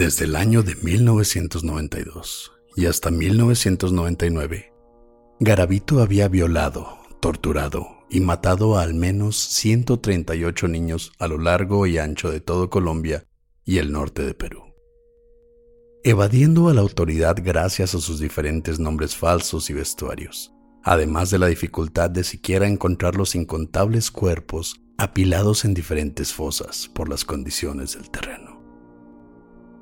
Desde el año de 1992 y hasta 1999, Garavito había violado, torturado y matado a al menos 138 niños a lo largo y ancho de todo Colombia y el norte de Perú. Evadiendo a la autoridad gracias a sus diferentes nombres falsos y vestuarios, además de la dificultad de siquiera encontrar los incontables cuerpos apilados en diferentes fosas por las condiciones del terreno.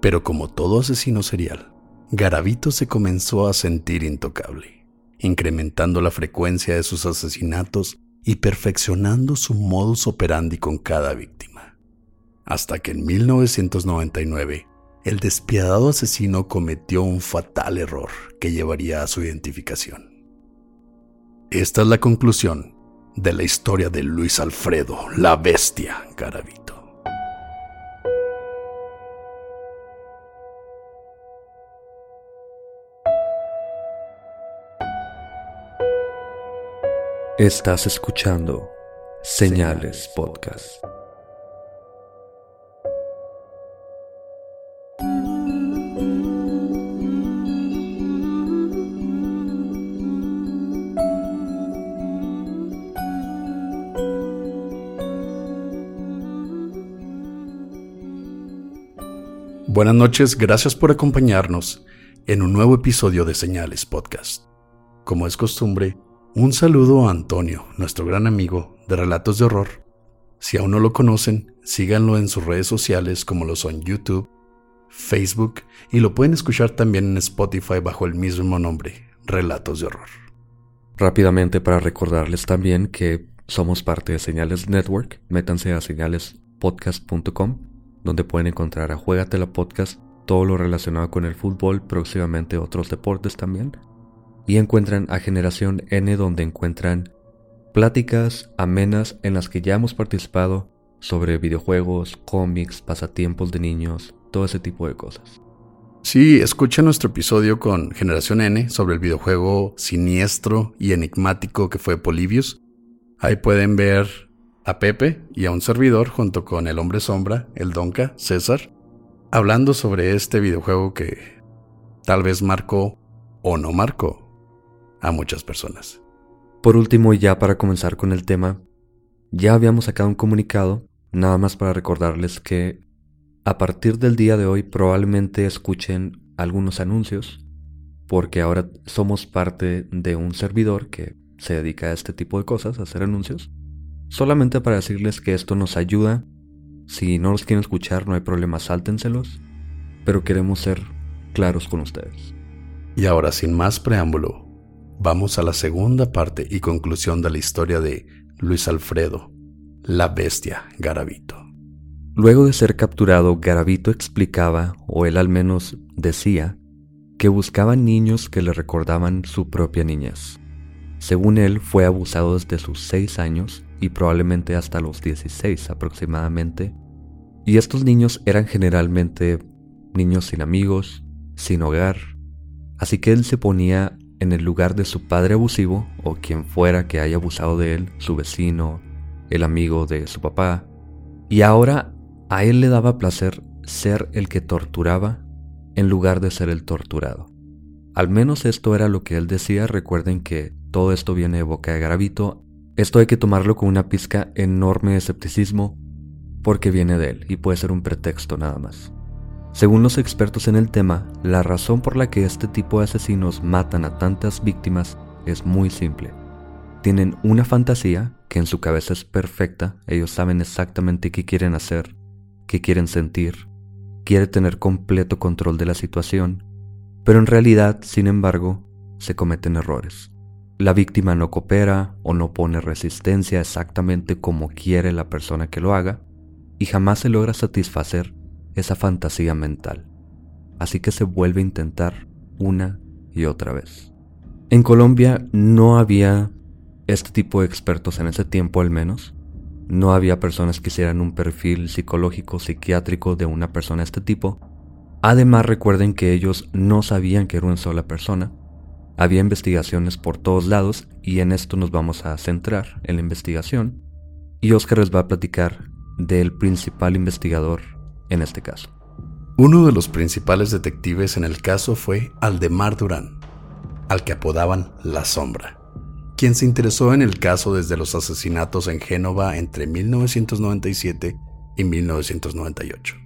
Pero como todo asesino serial, Garavito se comenzó a sentir intocable, incrementando la frecuencia de sus asesinatos y perfeccionando su modus operandi con cada víctima. Hasta que en 1999, el despiadado asesino cometió un fatal error que llevaría a su identificación. Esta es la conclusión de la historia de Luis Alfredo, la bestia Garavito. Estás escuchando Señales Podcast. Buenas noches, gracias por acompañarnos en un nuevo episodio de Señales Podcast. Como es costumbre, un saludo a Antonio, nuestro gran amigo de Relatos de Horror. Si aún no lo conocen, síganlo en sus redes sociales como lo son YouTube, Facebook y lo pueden escuchar también en Spotify bajo el mismo nombre, Relatos de Horror. Rápidamente para recordarles también que somos parte de Señales Network, métanse a señalespodcast.com, donde pueden encontrar a Juegatela Podcast, todo lo relacionado con el fútbol, próximamente otros deportes también y encuentran a Generación N donde encuentran pláticas amenas en las que ya hemos participado sobre videojuegos, cómics, pasatiempos de niños, todo ese tipo de cosas. Sí, escucha nuestro episodio con Generación N sobre el videojuego siniestro y enigmático que fue Polybius. Ahí pueden ver a Pepe y a un servidor junto con el hombre sombra, el Donka, César, hablando sobre este videojuego que tal vez marcó o no marcó a muchas personas. Por último, y ya para comenzar con el tema, ya habíamos sacado un comunicado, nada más para recordarles que a partir del día de hoy probablemente escuchen algunos anuncios, porque ahora somos parte de un servidor que se dedica a este tipo de cosas, a hacer anuncios, solamente para decirles que esto nos ayuda. Si no los quieren escuchar, no hay problema, sáltenselos, pero queremos ser claros con ustedes. Y ahora, sin más preámbulo, vamos a la segunda parte y conclusión de la historia de Luis Alfredo, la bestia Garavito. Luego de ser capturado, Garavito explicaba, o él al menos decía, que buscaba niños que le recordaban su propia niñez. Según él, fue abusado desde sus 6 años y probablemente hasta los 16 aproximadamente, y estos niños eran generalmente niños sin amigos, sin hogar, así que él se ponía en el lugar de su padre abusivo o quien fuera que haya abusado de él, su vecino, el amigo de su papá, y ahora a él le daba placer ser el que torturaba en lugar de ser el torturado. Al menos esto era lo que él decía, recuerden que todo esto viene de boca de Garavito, esto hay que tomarlo con una pizca enorme de escepticismo porque viene de él y puede ser un pretexto nada más. Según los expertos en el tema, la razón por la que este tipo de asesinos matan a tantas víctimas es muy simple. Tienen una fantasía que en su cabeza es perfecta, ellos saben exactamente qué quieren hacer, qué quieren sentir, quiere tener completo control de la situación, pero en realidad, sin embargo, se cometen errores. La víctima no coopera o no pone resistencia exactamente como quiere la persona que lo haga y jamás se logra satisfacer esa fantasía mental. Así que se vuelve a intentar una y otra vez. En Colombia no había este tipo de expertos en ese tiempo al menos. No había personas que hicieran un perfil psicológico, psiquiátrico de una persona de este tipo. Además recuerden que ellos no sabían que era una sola persona. Había investigaciones por todos lados y en esto nos vamos a centrar en la investigación. Y Oscar les va a platicar del principal investigador en este caso. Uno de los principales detectives en el caso fue Aldemar Durán, al que apodaban La Sombra, quien se interesó en el caso desde los asesinatos en Génova entre 1997 y 1998.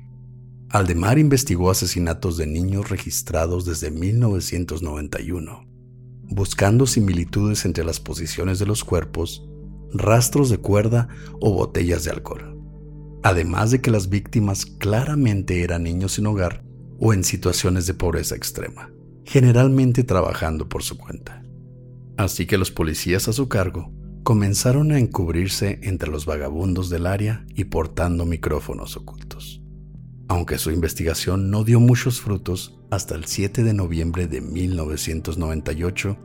Aldemar investigó asesinatos de niños registrados desde 1991, buscando similitudes entre las posiciones de los cuerpos, rastros de cuerda o botellas de alcohol además de que las víctimas claramente eran niños sin hogar o en situaciones de pobreza extrema, generalmente trabajando por su cuenta. Así que los policías a su cargo comenzaron a encubrirse entre los vagabundos del área y portando micrófonos ocultos. Aunque su investigación no dio muchos frutos hasta el 7 de noviembre de 1998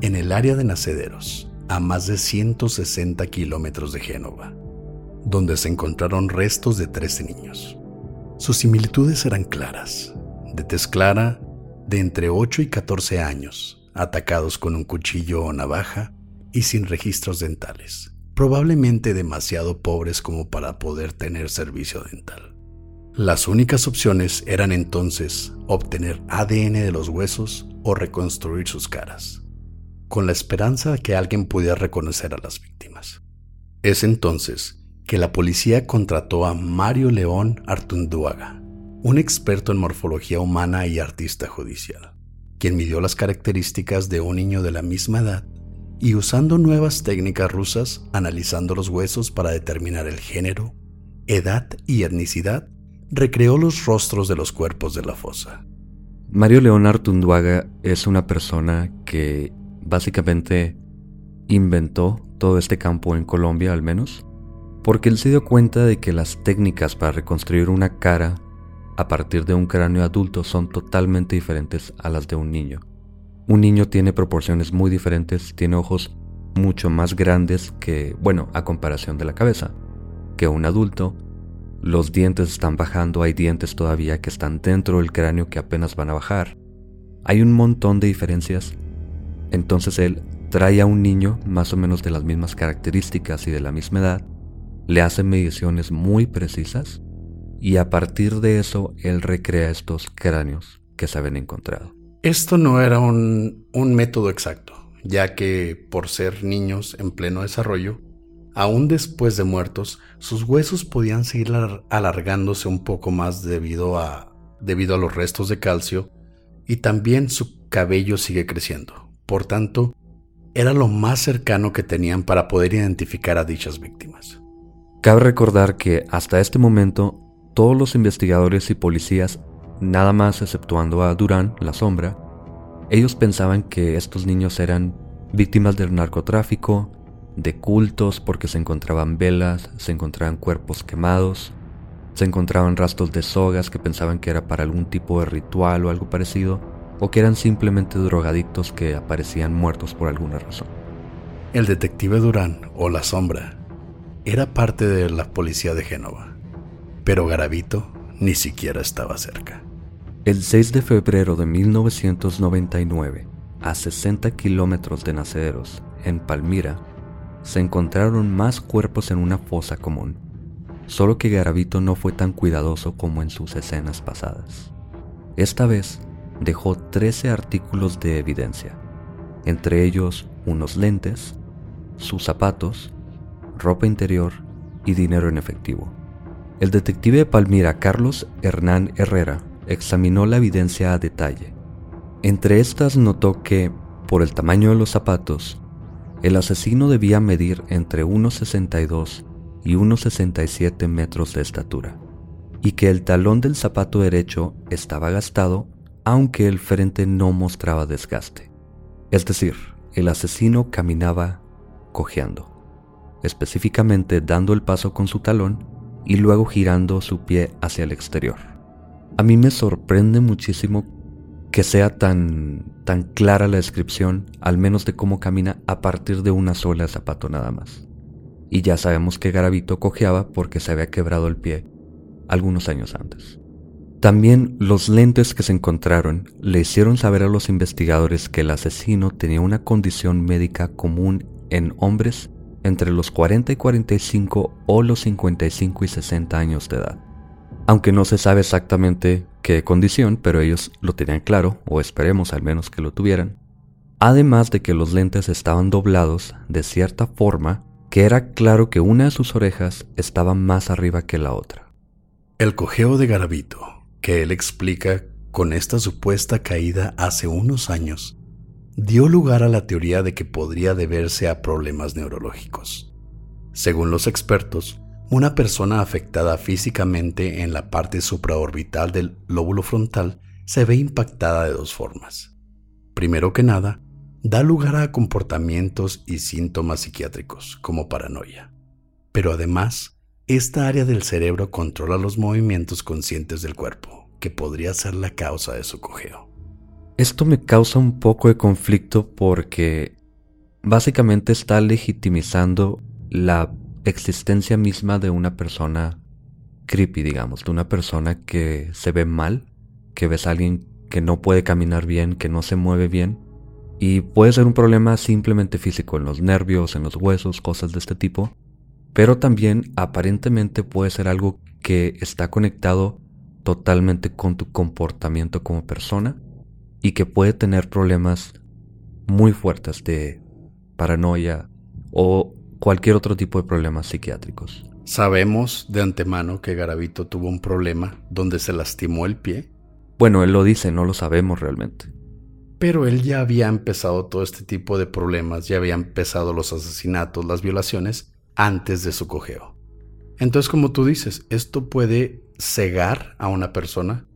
en el área de Nacederos, a más de 160 kilómetros de Génova donde se encontraron restos de 13 niños. Sus similitudes eran claras, de tez clara, de entre 8 y 14 años, atacados con un cuchillo o navaja y sin registros dentales, probablemente demasiado pobres como para poder tener servicio dental. Las únicas opciones eran entonces obtener ADN de los huesos o reconstruir sus caras, con la esperanza de que alguien pudiera reconocer a las víctimas. Es entonces que la policía contrató a Mario León Artunduaga, un experto en morfología humana y artista judicial, quien midió las características de un niño de la misma edad y usando nuevas técnicas rusas, analizando los huesos para determinar el género, edad y etnicidad, recreó los rostros de los cuerpos de la fosa. Mario León Artunduaga es una persona que básicamente inventó todo este campo en Colombia al menos porque él se dio cuenta de que las técnicas para reconstruir una cara a partir de un cráneo adulto son totalmente diferentes a las de un niño. Un niño tiene proporciones muy diferentes, tiene ojos mucho más grandes que, bueno, a comparación de la cabeza, que un adulto. Los dientes están bajando, hay dientes todavía que están dentro del cráneo que apenas van a bajar. Hay un montón de diferencias. Entonces él trae a un niño más o menos de las mismas características y de la misma edad le hace mediciones muy precisas y a partir de eso él recrea estos cráneos que se habían encontrado. Esto no era un, un método exacto, ya que por ser niños en pleno desarrollo, aún después de muertos, sus huesos podían seguir alargándose un poco más debido a, debido a los restos de calcio y también su cabello sigue creciendo. Por tanto, era lo más cercano que tenían para poder identificar a dichas víctimas. Cabe recordar que hasta este momento todos los investigadores y policías, nada más exceptuando a Durán, la sombra, ellos pensaban que estos niños eran víctimas del narcotráfico, de cultos porque se encontraban velas, se encontraban cuerpos quemados, se encontraban rastros de sogas que pensaban que era para algún tipo de ritual o algo parecido, o que eran simplemente drogadictos que aparecían muertos por alguna razón. El detective Durán, o la sombra, era parte de la policía de Génova, pero Garavito ni siquiera estaba cerca. El 6 de febrero de 1999, a 60 kilómetros de Naceros, en Palmira, se encontraron más cuerpos en una fosa común, solo que Garavito no fue tan cuidadoso como en sus escenas pasadas. Esta vez dejó 13 artículos de evidencia, entre ellos unos lentes, sus zapatos, ropa interior y dinero en efectivo. El detective de Palmira, Carlos Hernán Herrera, examinó la evidencia a detalle. Entre estas notó que, por el tamaño de los zapatos, el asesino debía medir entre 1,62 y 1,67 metros de estatura, y que el talón del zapato derecho estaba gastado aunque el frente no mostraba desgaste. Es decir, el asesino caminaba cojeando, específicamente dando el paso con su talón y luego girando su pie hacia el exterior. A mí me sorprende muchísimo que sea tan, tan clara la descripción, al menos de cómo camina a partir de una sola zapato nada más. Y ya sabemos que Garavito cojeaba porque se había quebrado el pie algunos años antes. También los lentes que se encontraron le hicieron saber a los investigadores que el asesino tenía una condición médica común en hombres entre los 40 y 45 o los 55 y 60 años de edad aunque no se sabe exactamente qué condición, pero ellos lo tenían claro, o esperemos al menos que lo tuvieran. Además de que los lentes estaban doblados de cierta forma que era claro que una de sus orejas estaba más arriba que la otra. El cojeo de Garavito, que él explica con esta supuesta caída hace unos años, dio lugar a la teoría de que podría deberse a problemas neurológicos. Según los expertos, una persona afectada físicamente en la parte supraorbital del lóbulo frontal se ve impactada de dos formas. Primero que nada, da lugar a comportamientos y síntomas psiquiátricos, como paranoia. Pero además, esta área del cerebro controla los movimientos conscientes del cuerpo, que podría ser la causa de su cojeo. Esto me causa un poco de conflicto porque básicamente está legitimizando la existencia misma de una persona creepy, digamos, de una persona que se ve mal, que ves a alguien que no puede caminar bien, que no se mueve bien. Y puede ser un problema simplemente físico en los nervios, en los huesos, cosas de este tipo. Pero también aparentemente puede ser algo que está conectado totalmente con tu comportamiento como persona y que puede tener problemas muy fuertes de paranoia o cualquier otro tipo de problemas psiquiátricos. Sabemos de antemano que Garavito tuvo un problema donde se lastimó el pie. Bueno, él lo dice, no lo sabemos realmente. Pero él ya había empezado todo este tipo de problemas, ya había empezado los asesinatos, las violaciones, antes de su cojeo. Entonces, como tú dices, esto puede cegar a una persona,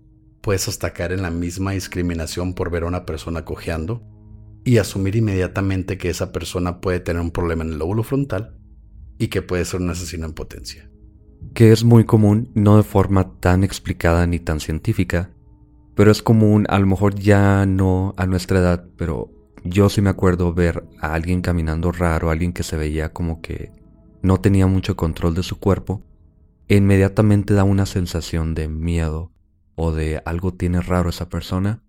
puedes hasta caer en la misma discriminación por ver a una persona cojeando, y asumir inmediatamente que esa persona puede tener un problema en el lóbulo frontal y que puede ser un asesino en potencia. Que es muy común, no de forma tan explicada ni tan científica, pero es común, a lo mejor ya no a nuestra edad, pero yo sí me acuerdo ver a alguien caminando raro, alguien que se veía como que no tenía mucho control de su cuerpo, e inmediatamente da una sensación de miedo o de algo tiene raro esa persona,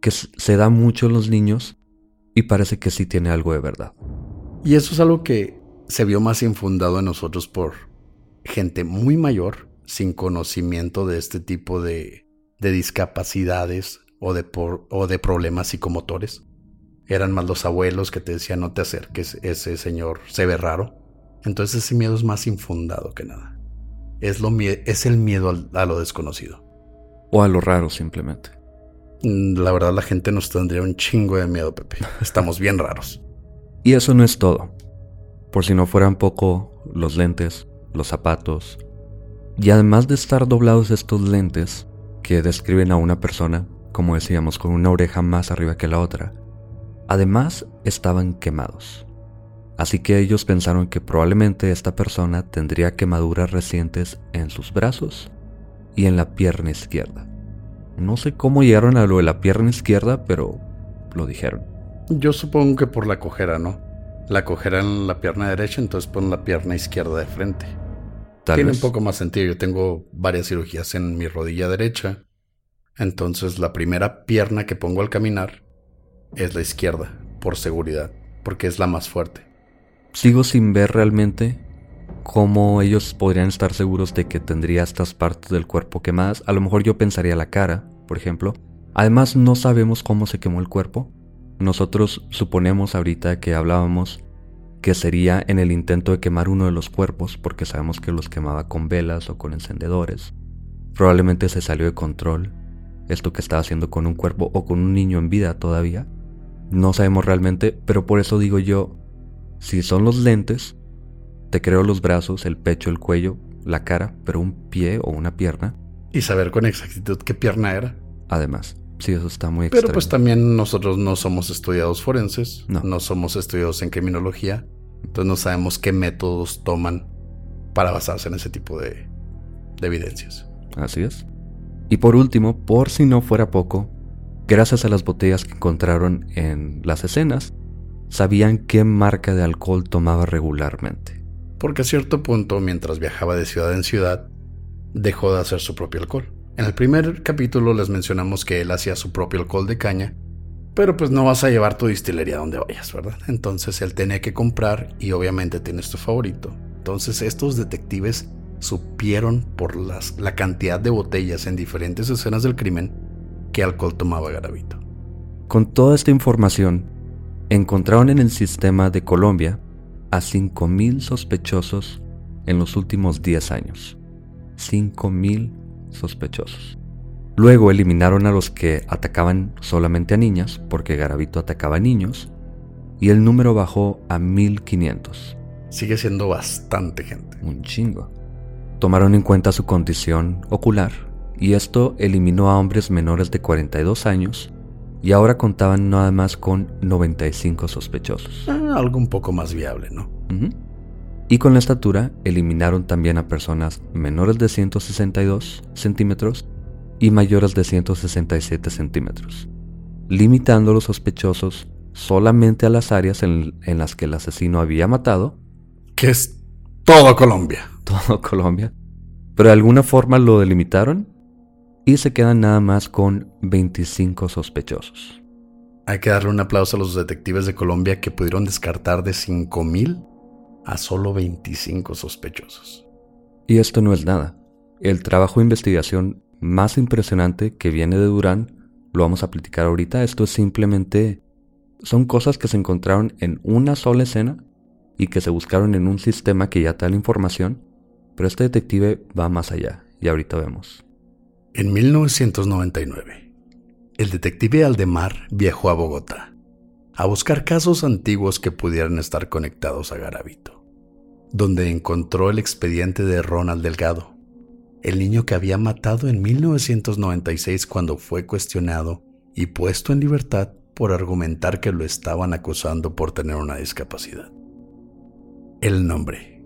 que se da mucho en los niños y parece que sí tiene algo de verdad. Y eso es algo que se vio más infundado en nosotros por gente muy mayor, sin conocimiento de este tipo de, de discapacidades o de, o de problemas psicomotores. Eran más los abuelos que te decían no te acerques, ese señor se ve raro. Entonces ese miedo es más infundado que nada. Es, lo, es el miedo a lo desconocido. O a lo raro simplemente. Mm, la verdad la gente nos tendría un chingo de miedo, Pepe. Estamos bien raros. Y eso no es todo. Por si no fueran poco los lentes, los zapatos. Y además de estar doblados estos lentes, que describen a una persona, como decíamos, con una oreja más arriba que la otra, además estaban quemados. Así que ellos pensaron que probablemente esta persona tendría quemaduras recientes en sus brazos y en la pierna izquierda. No sé cómo llegaron a lo de la pierna izquierda, pero lo dijeron. Yo supongo que por la cojera, ¿no? La cojera en la pierna derecha, entonces pon la pierna izquierda de frente. Tiene un poco más sentido. Yo tengo varias cirugías en mi rodilla derecha. Entonces la primera pierna que pongo al caminar es la izquierda, por seguridad, porque es la más fuerte. Sigo sin ver realmente cómo ellos podrían estar seguros de que tendría estas partes del cuerpo quemadas. A lo mejor yo pensaría la cara, por ejemplo. Además no sabemos cómo se quemó el cuerpo. Nosotros suponemos ahorita que hablábamos que sería en el intento de quemar uno de los cuerpos, porque sabemos que los quemaba con velas o con encendedores. Probablemente se salió de control esto que estaba haciendo con un cuerpo o con un niño en vida todavía. No sabemos realmente, pero por eso digo yo, si son los lentes, te creo los brazos, el pecho, el cuello, la cara, pero un pie o una pierna. Y saber con exactitud qué pierna era. Además, sí, eso está muy Pero pues también nosotros no somos estudiados forenses, no. no somos estudiados en criminología, entonces no sabemos qué métodos toman para basarse en ese tipo de, de evidencias. Así es. Y por último, por si no fuera poco, gracias a las botellas que encontraron en las escenas, sabían qué marca de alcohol tomaba regularmente. Porque a cierto punto, mientras viajaba de ciudad en ciudad, dejó de hacer su propio alcohol. En el primer capítulo les mencionamos que él hacía su propio alcohol de caña, pero pues no vas a llevar tu distillería donde vayas, ¿verdad? Entonces él tenía que comprar y obviamente tienes tu favorito. Entonces estos detectives supieron por las, la cantidad de botellas en diferentes escenas del crimen que alcohol tomaba Garavito. Con toda esta información, encontraron en el sistema de Colombia a 5.000 sospechosos en los últimos 10 años. 5.000 sospechosos. Luego eliminaron a los que atacaban solamente a niñas, porque Garavito atacaba a niños, y el número bajó a 1.500. Sigue siendo bastante gente. Un chingo. Tomaron en cuenta su condición ocular y esto eliminó a hombres menores de 42 años y ahora contaban nada más con 95 sospechosos. Ah, algo un poco más viable, ¿no? Y con la estatura eliminaron también a personas menores de 162 centímetros y mayores de 167 centímetros, limitando a los sospechosos solamente a las áreas en, en las que el asesino había matado. Que es todo Colombia todo Colombia, pero de alguna forma lo delimitaron y se quedan nada más con 25 sospechosos. Hay que darle un aplauso a los detectives de Colombia que pudieron descartar de 5.000 a solo 25 sospechosos. Y esto no es nada. El trabajo de investigación más impresionante que viene de Durán, lo vamos a platicar ahorita, esto es simplemente... Son cosas que se encontraron en una sola escena y que se buscaron en un sistema que ya da la información pero este detective va más allá, y ahorita vemos. En 1999, el detective Aldemar viajó a Bogotá a buscar casos antiguos que pudieran estar conectados a Garavito, donde encontró el expediente de Ronald Delgado, el niño que había matado en 1996 cuando fue cuestionado y puesto en libertad por argumentar que lo estaban acusando por tener una discapacidad. El nombre,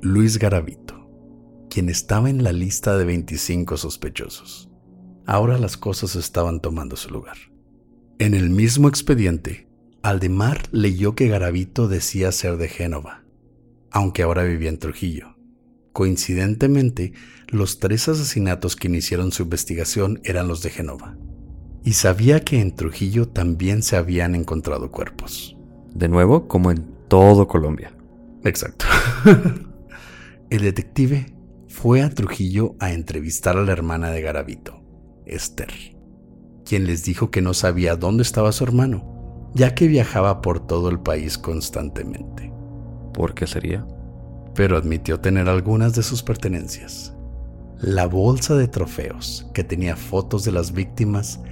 Luis Garavito quien estaba en la lista de 25 sospechosos. Ahora las cosas estaban tomando su lugar. En el mismo expediente, Aldemar leyó que Garavito decía ser de Génova, aunque ahora vivía en Trujillo. Coincidentemente, los tres asesinatos que iniciaron su investigación eran los de Génova. Y sabía que en Trujillo también se habían encontrado cuerpos. De nuevo, como en todo Colombia. Exacto. El detective fue a Trujillo a entrevistar a la hermana de Garavito, Esther, quien les dijo que no sabía dónde estaba su hermano, ya que viajaba por todo el país constantemente. ¿Por qué sería? Pero admitió tener algunas de sus pertenencias. La bolsa de trofeos, que tenía fotos de las víctimas,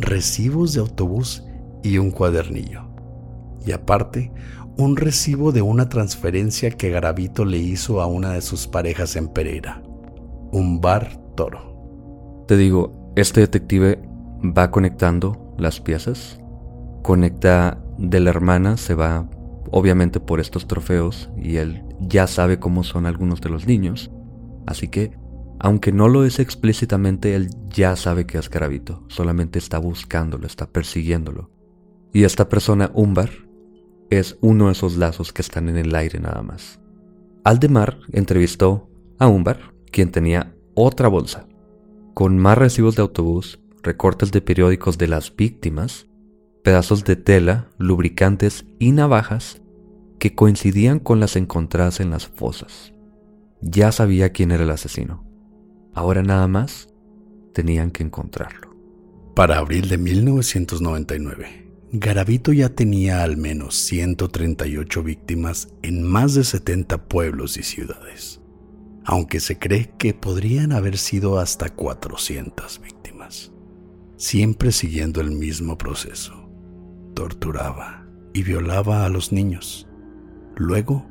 recibos de autobús y un cuadernillo. Y aparte, un recibo de una transferencia que Garavito le hizo a una de sus parejas en Pereira, un bar toro. Te digo, este detective va conectando las piezas, conecta de la hermana, se va obviamente por estos trofeos y él ya sabe cómo son algunos de los niños, así que aunque no lo es explícitamente, él ya sabe que es Garavito, solamente está buscándolo, está persiguiéndolo. Y esta persona, Umbar, es uno de esos lazos que están en el aire nada más. Aldemar entrevistó a Umbar, quien tenía otra bolsa, con más recibos de autobús, recortes de periódicos de las víctimas, pedazos de tela, lubricantes y navajas que coincidían con las encontradas en las fosas. Ya sabía quién era el asesino. Ahora nada más tenían que encontrarlo. Para abril de 1999, Garavito ya tenía al menos 138 víctimas en más de 70 pueblos y ciudades, aunque se cree que podrían haber sido hasta 400 víctimas, siempre siguiendo el mismo proceso. Torturaba y violaba a los niños. Luego,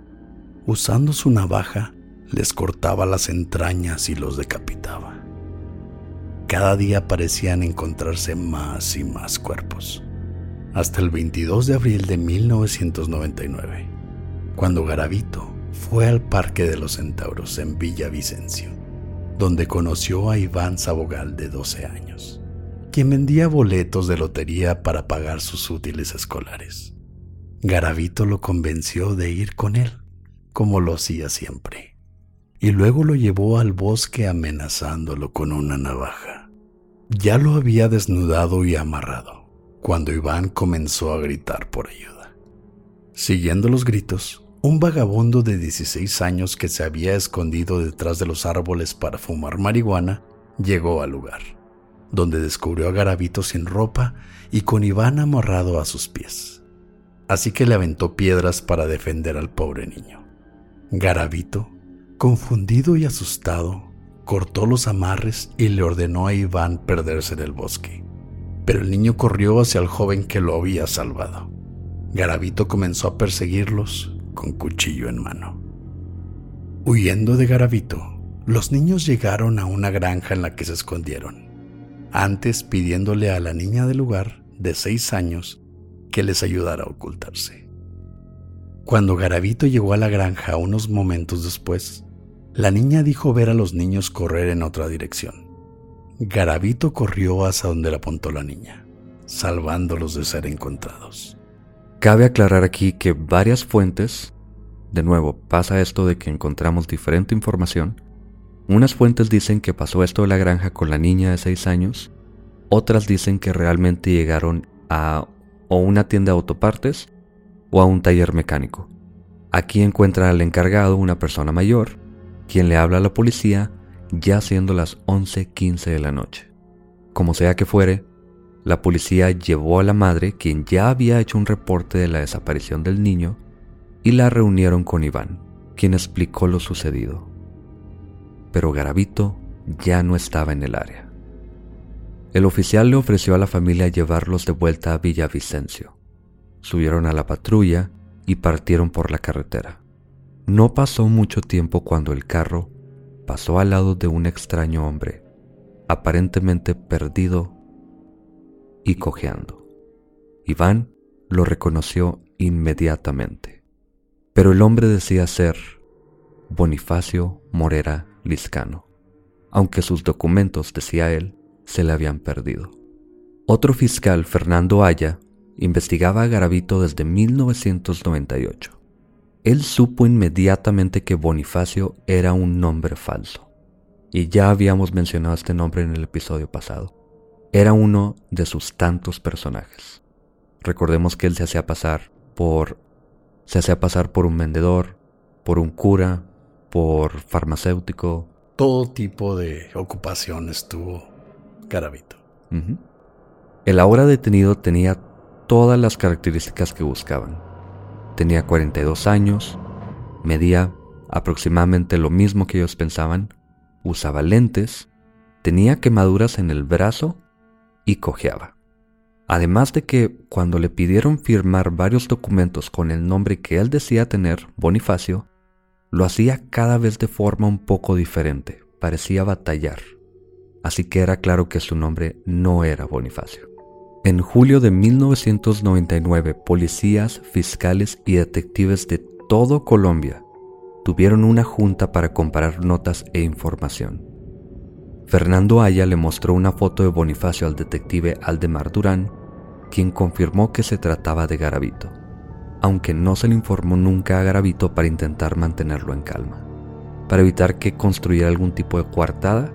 usando su navaja, les cortaba las entrañas y los decapitaba. Cada día parecían encontrarse más y más cuerpos, hasta el 22 de abril de 1999, cuando Garavito fue al Parque de los Centauros en Villavicencio, donde conoció a Iván Sabogal de 12 años, quien vendía boletos de lotería para pagar sus útiles escolares. Garavito lo convenció de ir con él, como lo hacía siempre y luego lo llevó al bosque amenazándolo con una navaja. Ya lo había desnudado y amarrado cuando Iván comenzó a gritar por ayuda. Siguiendo los gritos, un vagabundo de 16 años que se había escondido detrás de los árboles para fumar marihuana llegó al lugar, donde descubrió a Garavito sin ropa y con Iván amarrado a sus pies. Así que le aventó piedras para defender al pobre niño. Garavito Confundido y asustado, cortó los amarres y le ordenó a Iván perderse en el bosque. Pero el niño corrió hacia el joven que lo había salvado. Garavito comenzó a perseguirlos con cuchillo en mano. Huyendo de Garavito, los niños llegaron a una granja en la que se escondieron, antes pidiéndole a la niña del lugar, de seis años, que les ayudara a ocultarse. Cuando Garavito llegó a la granja unos momentos después, la niña dijo ver a los niños correr en otra dirección. Garavito corrió hacia donde la apuntó la niña, salvándolos de ser encontrados. Cabe aclarar aquí que varias fuentes, de nuevo, pasa esto de que encontramos diferente información. Unas fuentes dicen que pasó esto de la granja con la niña de 6 años, otras dicen que realmente llegaron a o una tienda de autopartes o a un taller mecánico. Aquí encuentra al encargado una persona mayor quien le habla a la policía ya siendo las 11:15 de la noche. Como sea que fuere, la policía llevó a la madre, quien ya había hecho un reporte de la desaparición del niño, y la reunieron con Iván, quien explicó lo sucedido. Pero Garavito ya no estaba en el área. El oficial le ofreció a la familia llevarlos de vuelta a Villavicencio. Subieron a la patrulla y partieron por la carretera. No pasó mucho tiempo cuando el carro pasó al lado de un extraño hombre, aparentemente perdido y cojeando. Iván lo reconoció inmediatamente, pero el hombre decía ser Bonifacio Morera Liscano, aunque sus documentos, decía él, se le habían perdido. Otro fiscal, Fernando Aya, investigaba a Garavito desde 1998 él supo inmediatamente que Bonifacio era un nombre falso. Y ya habíamos mencionado este nombre en el episodio pasado. Era uno de sus tantos personajes. Recordemos que él se hacía pasar por se hacía pasar por un vendedor, por un cura, por farmacéutico. Todo tipo de ocupaciones tuvo Garavito. El ahora detenido tenía todas las características que buscaban Tenía 42 años, medía aproximadamente lo mismo que ellos pensaban, usaba lentes, tenía quemaduras en el brazo y cojeaba. Además de que cuando le pidieron firmar varios documentos con el nombre que él decía tener, Bonifacio, lo hacía cada vez de forma un poco diferente, parecía batallar. Así que era claro que su nombre no era Bonifacio. En julio de 1999, policías, fiscales y detectives de todo Colombia tuvieron una junta para comparar notas e información. Fernando Aya le mostró una foto de Bonifacio al detective Aldemar Durán, quien confirmó que se trataba de Garavito, aunque no se le informó nunca a Garavito para intentar mantenerlo en calma, para evitar que construyera algún tipo de coartada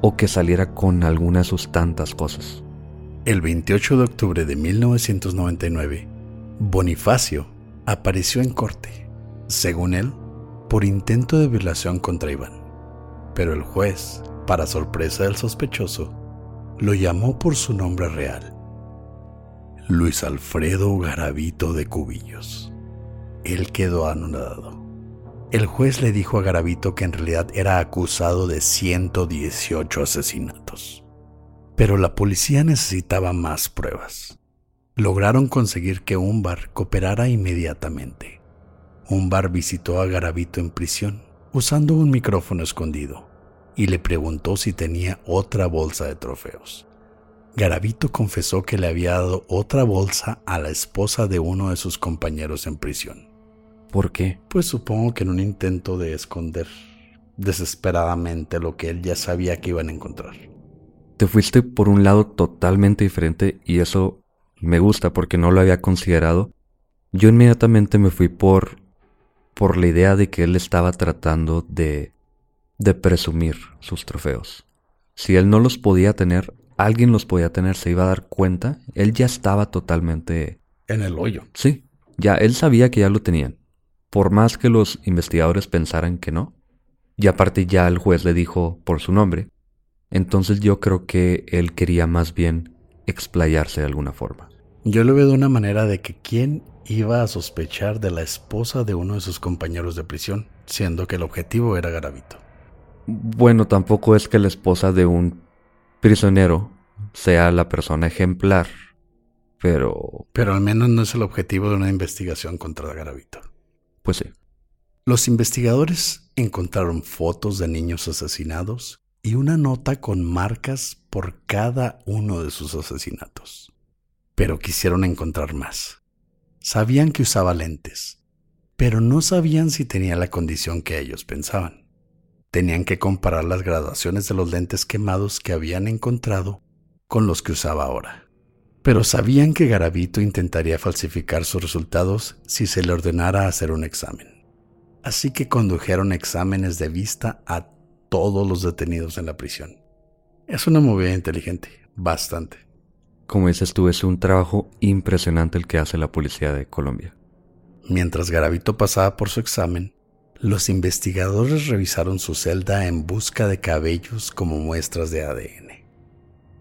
o que saliera con alguna de sus tantas cosas. El 28 de octubre de 1999, Bonifacio apareció en corte, según él, por intento de violación contra Iván. Pero el juez, para sorpresa del sospechoso, lo llamó por su nombre real, Luis Alfredo Garavito de Cubillos. Él quedó anonadado. El juez le dijo a Garavito que en realidad era acusado de 118 asesinatos. Pero la policía necesitaba más pruebas. Lograron conseguir que Umbar cooperara inmediatamente. Umbar visitó a Garavito en prisión usando un micrófono escondido y le preguntó si tenía otra bolsa de trofeos. Garavito confesó que le había dado otra bolsa a la esposa de uno de sus compañeros en prisión. ¿Por qué? Pues supongo que en un intento de esconder desesperadamente lo que él ya sabía que iban a encontrar. Te fuiste por un lado totalmente diferente y eso me gusta porque no lo había considerado. Yo inmediatamente me fui por por la idea de que él estaba tratando de de presumir sus trofeos. Si él no los podía tener, alguien los podía tener, se iba a dar cuenta. Él ya estaba totalmente en el hoyo. Sí, ya él sabía que ya lo tenían por más que los investigadores pensaran que no, y aparte ya el juez le dijo por su nombre, entonces yo creo que él quería más bien explayarse de alguna forma. Yo lo veo de una manera de que quién iba a sospechar de la esposa de uno de sus compañeros de prisión, siendo que el objetivo era Garavito. Bueno, tampoco es que la esposa de un prisionero sea la persona ejemplar, pero... Pero al menos no es el objetivo de una investigación contra Garavito. Pues sí. Los investigadores encontraron fotos de niños asesinados y una nota con marcas por cada uno de sus asesinatos. Pero quisieron encontrar más. Sabían que usaba lentes, pero no sabían si tenía la condición que ellos pensaban. Tenían que comparar las graduaciones de los lentes quemados que habían encontrado con los que usaba ahora. Pero sabían que Garavito intentaría falsificar sus resultados si se le ordenara hacer un examen. Así que condujeron exámenes de vista a todos los detenidos en la prisión. Es una movida inteligente, bastante. Como dices tú, es un trabajo impresionante el que hace la policía de Colombia. Mientras Garavito pasaba por su examen, los investigadores revisaron su celda en busca de cabellos como muestras de ADN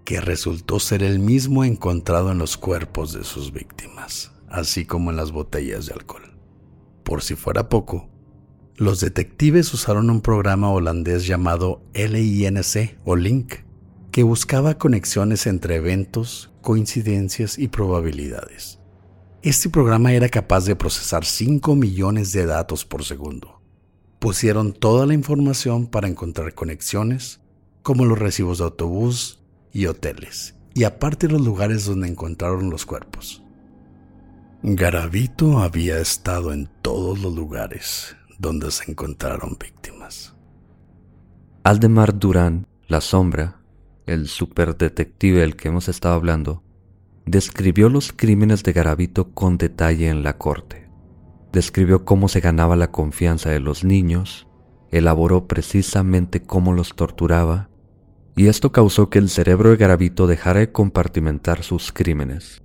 que resultó ser el mismo encontrado en los cuerpos de sus víctimas, así como en las botellas de alcohol. Por si fuera poco, los detectives usaron un programa holandés llamado LINC o LINK, que buscaba conexiones entre eventos, coincidencias y probabilidades. Este programa era capaz de procesar 5 millones de datos por segundo. Pusieron toda la información para encontrar conexiones, como los recibos de autobús, y hoteles, y aparte los lugares donde encontraron los cuerpos. Garavito había estado en todos los lugares donde se encontraron víctimas. Aldemar Durán, la sombra, el superdetective del que hemos estado hablando, describió los crímenes de Garavito con detalle en la corte. Describió cómo se ganaba la confianza de los niños, elaboró precisamente cómo los torturaba y esto causó que el cerebro de Garavito dejara de compartimentar sus crímenes.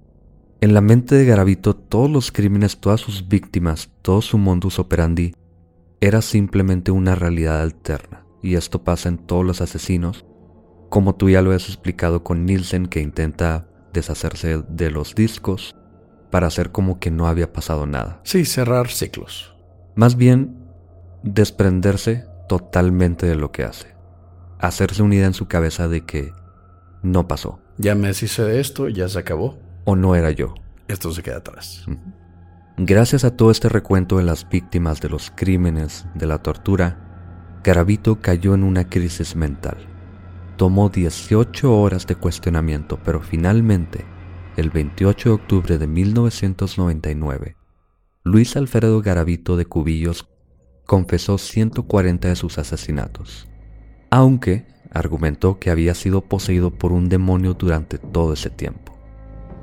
En la mente de Garavito todos los crímenes, todas sus víctimas, todo su modus operandi era simplemente una realidad alterna, y esto pasa en todos los asesinos, como tú ya lo has explicado con Nielsen que intenta deshacerse de los discos para hacer como que no había pasado nada. Sí, cerrar ciclos. Más bien, desprenderse totalmente de lo que hace hacerse una idea en su cabeza de que no pasó. Ya me deshice de esto, ya se acabó. O no era yo. Esto se queda atrás. Gracias a todo este recuento de las víctimas de los crímenes, de la tortura, Garavito cayó en una crisis mental. Tomó 18 horas de cuestionamiento, pero finalmente, el 28 de octubre de 1999, Luis Alfredo Garavito de Cubillos confesó 140 de sus asesinatos aunque argumentó que había sido poseído por un demonio durante todo ese tiempo.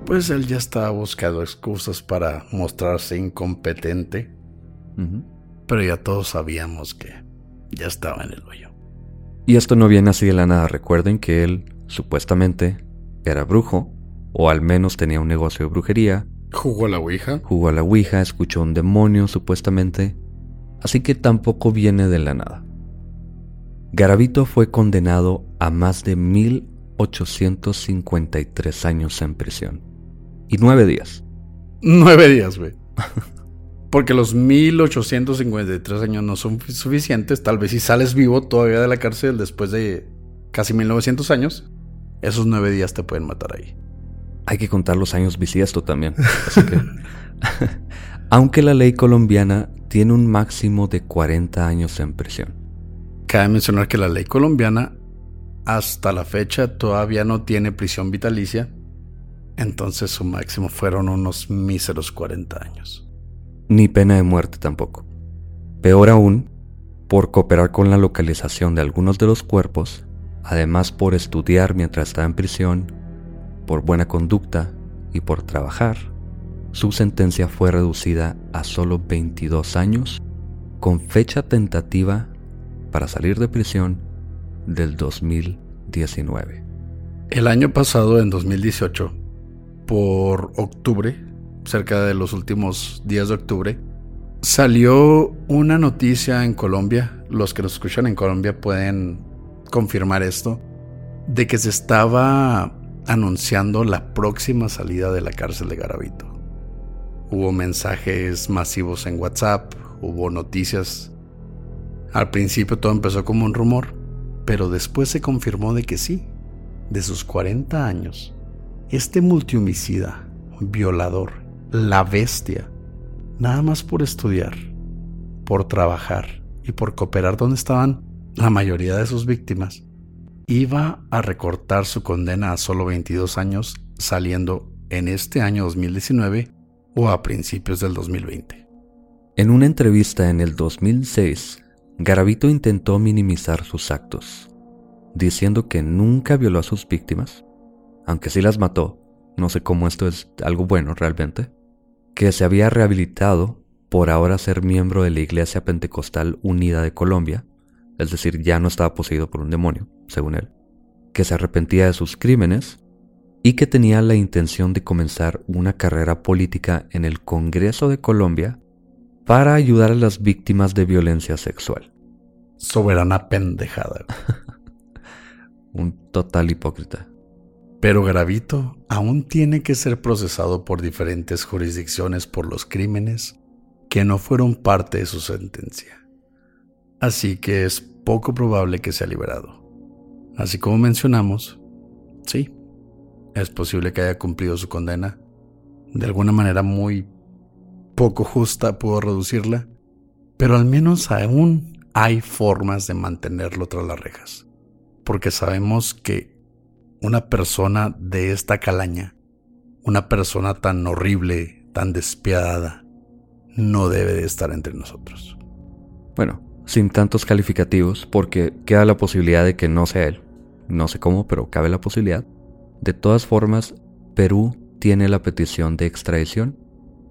Pues él ya estaba buscando excusas para mostrarse incompetente, pero ya todos sabíamos que ya estaba en el hoyo. Y esto no viene así de la nada. Recuerden que él supuestamente era brujo, o al menos tenía un negocio de brujería. Jugó a la Ouija. Jugó a la Ouija, escuchó un demonio supuestamente. Así que tampoco viene de la nada. Garavito fue condenado a más de 1853 años en prisión. Y nueve días. Nueve días, güey. Porque los 1853 años no son suficientes. Tal vez si sales vivo todavía de la cárcel después de casi 1900 años, esos nueve días te pueden matar ahí. Hay que contar los años bisiesto también. Así que, aunque la ley colombiana tiene un máximo de 40 años en prisión. Cabe mencionar que la ley colombiana hasta la fecha todavía no tiene prisión vitalicia, entonces su máximo fueron unos míseros 40 años. Ni pena de muerte tampoco. Peor aún, por cooperar con la localización de algunos de los cuerpos, además por estudiar mientras estaba en prisión, por buena conducta y por trabajar, su sentencia fue reducida a solo 22 años, con fecha tentativa para salir de prisión del 2019. El año pasado, en 2018, por octubre, cerca de los últimos días de octubre, salió una noticia en Colombia, los que nos escuchan en Colombia pueden confirmar esto, de que se estaba anunciando la próxima salida de la cárcel de Garavito. Hubo mensajes masivos en WhatsApp, hubo noticias. Al principio todo empezó como un rumor, pero después se confirmó de que sí, de sus 40 años, este multihomicida, violador, la bestia, nada más por estudiar, por trabajar y por cooperar donde estaban la mayoría de sus víctimas, iba a recortar su condena a solo 22 años saliendo en este año 2019 o a principios del 2020. En una entrevista en el 2006, Garavito intentó minimizar sus actos, diciendo que nunca violó a sus víctimas, aunque sí las mató, no sé cómo esto es algo bueno realmente, que se había rehabilitado por ahora ser miembro de la Iglesia Pentecostal Unida de Colombia, es decir, ya no estaba poseído por un demonio, según él, que se arrepentía de sus crímenes y que tenía la intención de comenzar una carrera política en el Congreso de Colombia para ayudar a las víctimas de violencia sexual. Soberana pendejada. un total hipócrita. Pero Gravito aún tiene que ser procesado por diferentes jurisdicciones por los crímenes que no fueron parte de su sentencia así que es poco probable que sea liberado. Así como mencionamos, sí, es posible que haya cumplido su condena. De alguna manera muy poco justa pudo reducirla, pero al menos aún hay formas de mantenerlo tras las rejas, porque sabemos que una persona de esta calaña, una persona tan horrible, tan despiadada, no debe de estar entre nosotros. Bueno, sin tantos calificativos porque queda la posibilidad de que no sea él. No sé cómo, pero cabe la posibilidad. De todas formas, Perú tiene la petición de extradición,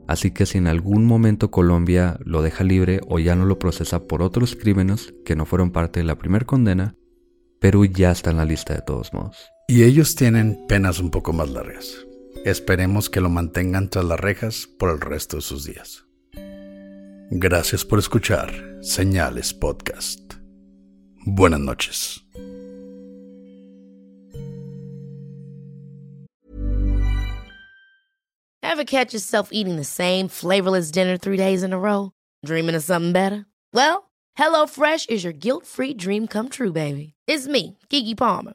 así que si en algún momento Colombia lo deja libre o ya no lo procesa por otros crímenes que no fueron parte de la primera condena, Perú ya está en la lista de todos modos. Y ellos tienen penas un poco más largas. Esperemos que lo mantengan tras las rejas por el resto de sus días. Gracias por escuchar Señales Podcast. Buenas noches. Ever catch yourself eating the same flavorless dinner three days in a row? Dreaming of something better? Well, HelloFresh is your guilt-free dream come true, baby. It's me, Kiki Palmer.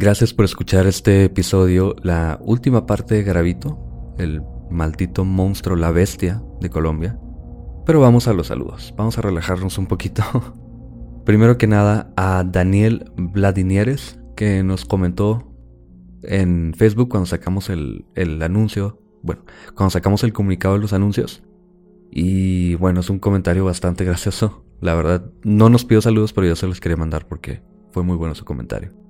Gracias por escuchar este episodio, la última parte de Gravito, el maldito monstruo, la bestia de Colombia. Pero vamos a los saludos, vamos a relajarnos un poquito. Primero que nada a Daniel Vladinieres, que nos comentó en Facebook cuando sacamos el, el anuncio, bueno, cuando sacamos el comunicado de los anuncios. Y bueno, es un comentario bastante gracioso. La verdad, no nos pidió saludos, pero yo se los quería mandar porque fue muy bueno su comentario.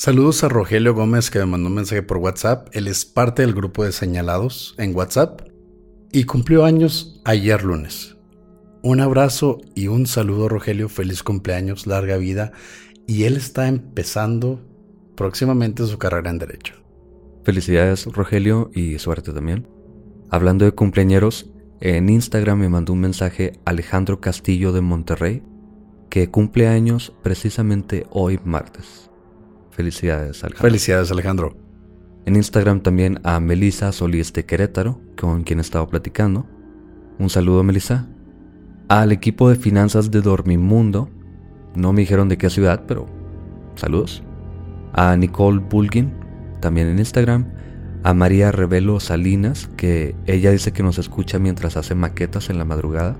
Saludos a Rogelio Gómez que me mandó un mensaje por WhatsApp. Él es parte del grupo de señalados en WhatsApp y cumplió años ayer lunes. Un abrazo y un saludo Rogelio, feliz cumpleaños, larga vida y él está empezando próximamente su carrera en Derecho. Felicidades Rogelio y suerte también. Hablando de cumpleañeros, en Instagram me mandó un mensaje Alejandro Castillo de Monterrey que cumple años precisamente hoy martes. Felicidades Alejandro. Felicidades Alejandro. En Instagram también a Melisa Solís de Querétaro, con quien he estado platicando. Un saludo Melisa. Al equipo de finanzas de Dormimundo, no me dijeron de qué ciudad, pero saludos a Nicole Bulgin, también en Instagram, a María Revelo Salinas, que ella dice que nos escucha mientras hace maquetas en la madrugada.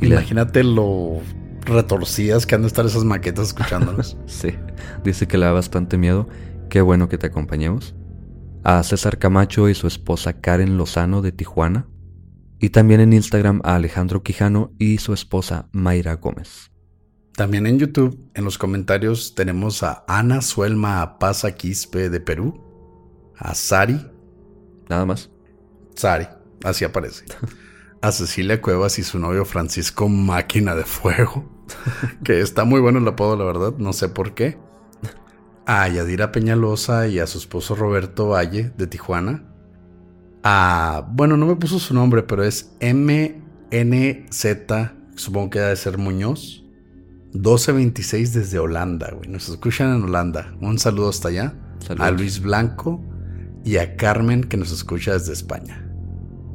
Imagínate lo retorcidas que han de estar esas maquetas escuchándonos. sí, dice que le da bastante miedo. Qué bueno que te acompañemos. A César Camacho y su esposa Karen Lozano de Tijuana. Y también en Instagram a Alejandro Quijano y su esposa Mayra Gómez. También en YouTube, en los comentarios, tenemos a Ana Suelma Pasa Quispe de Perú, a Sari. Nada más. Sari, así aparece. A Cecilia Cuevas y su novio Francisco Máquina de Fuego, que está muy bueno el apodo, la verdad, no sé por qué. A Yadira Peñalosa y a su esposo Roberto Valle de Tijuana. A, bueno, no me puso su nombre, pero es MNZ, supongo que debe ser Muñoz 1226 desde Holanda, güey. Nos escuchan en Holanda. Un saludo hasta allá. A Luis Blanco y a Carmen que nos escucha desde España.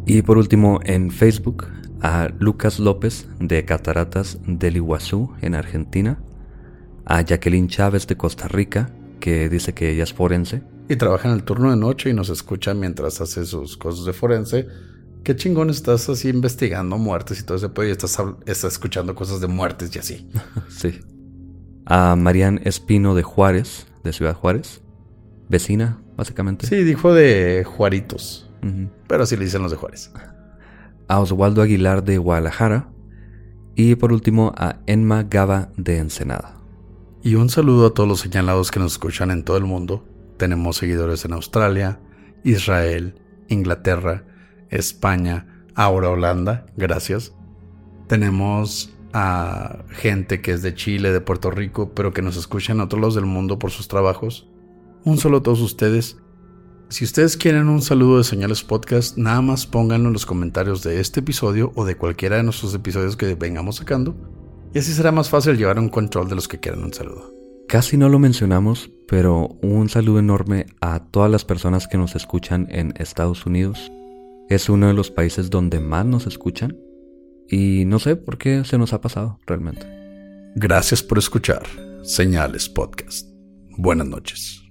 Y por último, en Facebook, a Lucas López de Cataratas del Iguazú en Argentina. A Jacqueline Chávez de Costa Rica, que dice que ella es forense. Y trabaja en el turno de noche y nos escucha mientras hace sus cosas de forense qué chingón estás así investigando muertes y todo ese pedo y estás, estás escuchando cosas de muertes y así. sí. A Marian Espino de Juárez, de Ciudad Juárez. Vecina, básicamente. Sí, dijo de Juaritos. Pero así le dicen los de Juárez. A Oswaldo Aguilar de Guadalajara. Y por último a Enma Gaba de Ensenada. Y un saludo a todos los señalados que nos escuchan en todo el mundo. Tenemos seguidores en Australia, Israel, Inglaterra, España, ahora Holanda, gracias. Tenemos a gente que es de Chile, de Puerto Rico, pero que nos escucha en otros lados del mundo por sus trabajos. Un saludo a todos ustedes. Si ustedes quieren un saludo de Señales Podcast, nada más pónganlo en los comentarios de este episodio o de cualquiera de nuestros episodios que vengamos sacando. Y así será más fácil llevar un control de los que quieran un saludo. Casi no lo mencionamos, pero un saludo enorme a todas las personas que nos escuchan en Estados Unidos, es uno de los países donde más nos escuchan y no sé por qué se nos ha pasado realmente. Gracias por escuchar Señales Podcast. Buenas noches.